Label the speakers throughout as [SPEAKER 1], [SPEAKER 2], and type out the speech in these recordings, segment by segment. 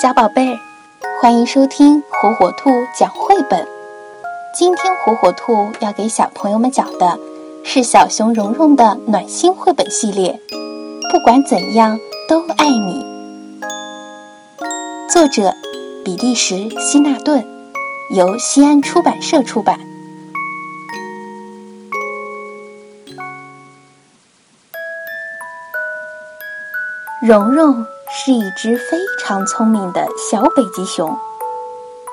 [SPEAKER 1] 小宝贝儿，欢迎收听火火兔讲绘本。今天火火兔要给小朋友们讲的是小熊蓉蓉的暖心绘本系列。不管怎样都爱你。作者：比利时希纳顿，由西安出版社出版。蓉蓉是一只非常聪明的小北极熊，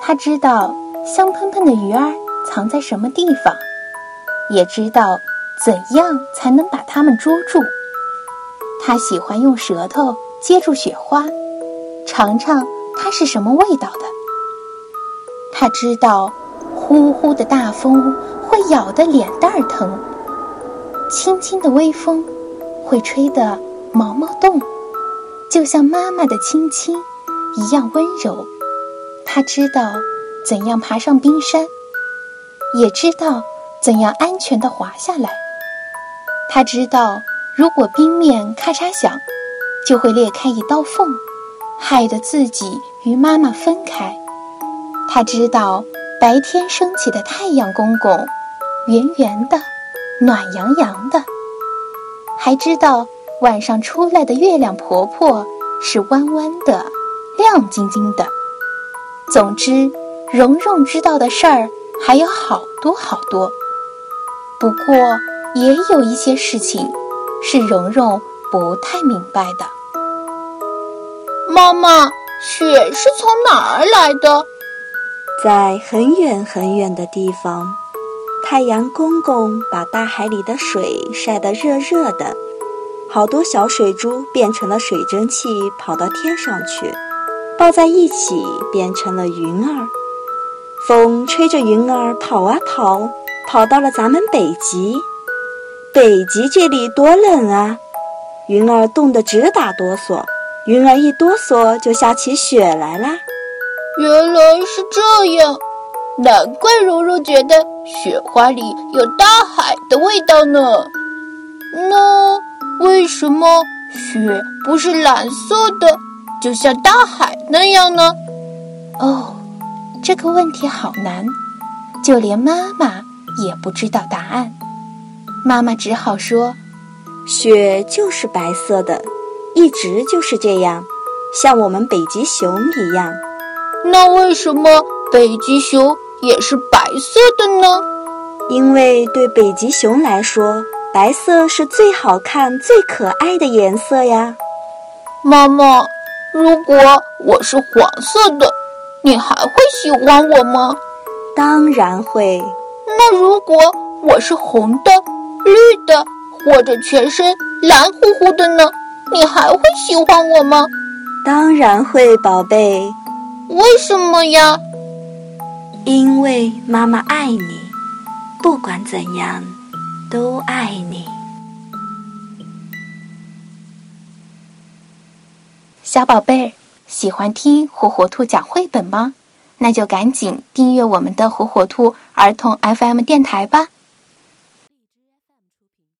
[SPEAKER 1] 它知道香喷喷的鱼儿藏在什么地方，也知道怎样才能把它们捉住。它喜欢用舌头接住雪花，尝尝它是什么味道的。它知道呼呼的大风会咬得脸蛋儿疼，轻轻的微风会吹得毛毛动。就像妈妈的亲亲一样温柔，他知道怎样爬上冰山，也知道怎样安全的滑下来。他知道，如果冰面咔嚓响，就会裂开一道缝，害得自己与妈妈分开。他知道，白天升起的太阳公公圆圆的、暖洋洋的，还知道。晚上出来的月亮婆婆是弯弯的、亮晶晶的。总之，蓉蓉知道的事儿还有好多好多。不过，也有一些事情是蓉蓉不太明白的。
[SPEAKER 2] 妈妈，雪是从哪儿来的？
[SPEAKER 3] 在很远很远的地方，太阳公公把大海里的水晒得热热的。好多小水珠变成了水蒸气，跑到天上去，抱在一起变成了云儿。风吹着云儿跑啊跑，跑到了咱们北极。北极这里多冷啊！云儿冻得直打哆嗦，云儿一哆嗦就下起雪来啦。
[SPEAKER 2] 原来是这样，难怪柔柔觉得雪花里有大海的味道呢。那。为什么雪不是蓝色的，就像大海那样呢？
[SPEAKER 1] 哦，这个问题好难，就连妈妈也不知道答案。妈妈只好说：“
[SPEAKER 3] 雪就是白色的，一直就是这样，像我们北极熊一样。”
[SPEAKER 2] 那为什么北极熊也是白色的呢？
[SPEAKER 3] 因为对北极熊来说。白色是最好看、最可爱的颜色呀，
[SPEAKER 2] 妈妈。如果我是黄色的，你还会喜欢我吗？
[SPEAKER 3] 当然会。
[SPEAKER 2] 那如果我是红的、绿的，或者全身蓝乎乎的呢？你还会喜欢我吗？
[SPEAKER 3] 当然会，宝贝。
[SPEAKER 2] 为什么呀？
[SPEAKER 3] 因为妈妈爱你，不管怎样。都爱你，
[SPEAKER 1] 小宝贝儿，喜欢听火火兔讲绘本吗？那就赶紧订阅我们的火火兔儿童 FM 电台吧。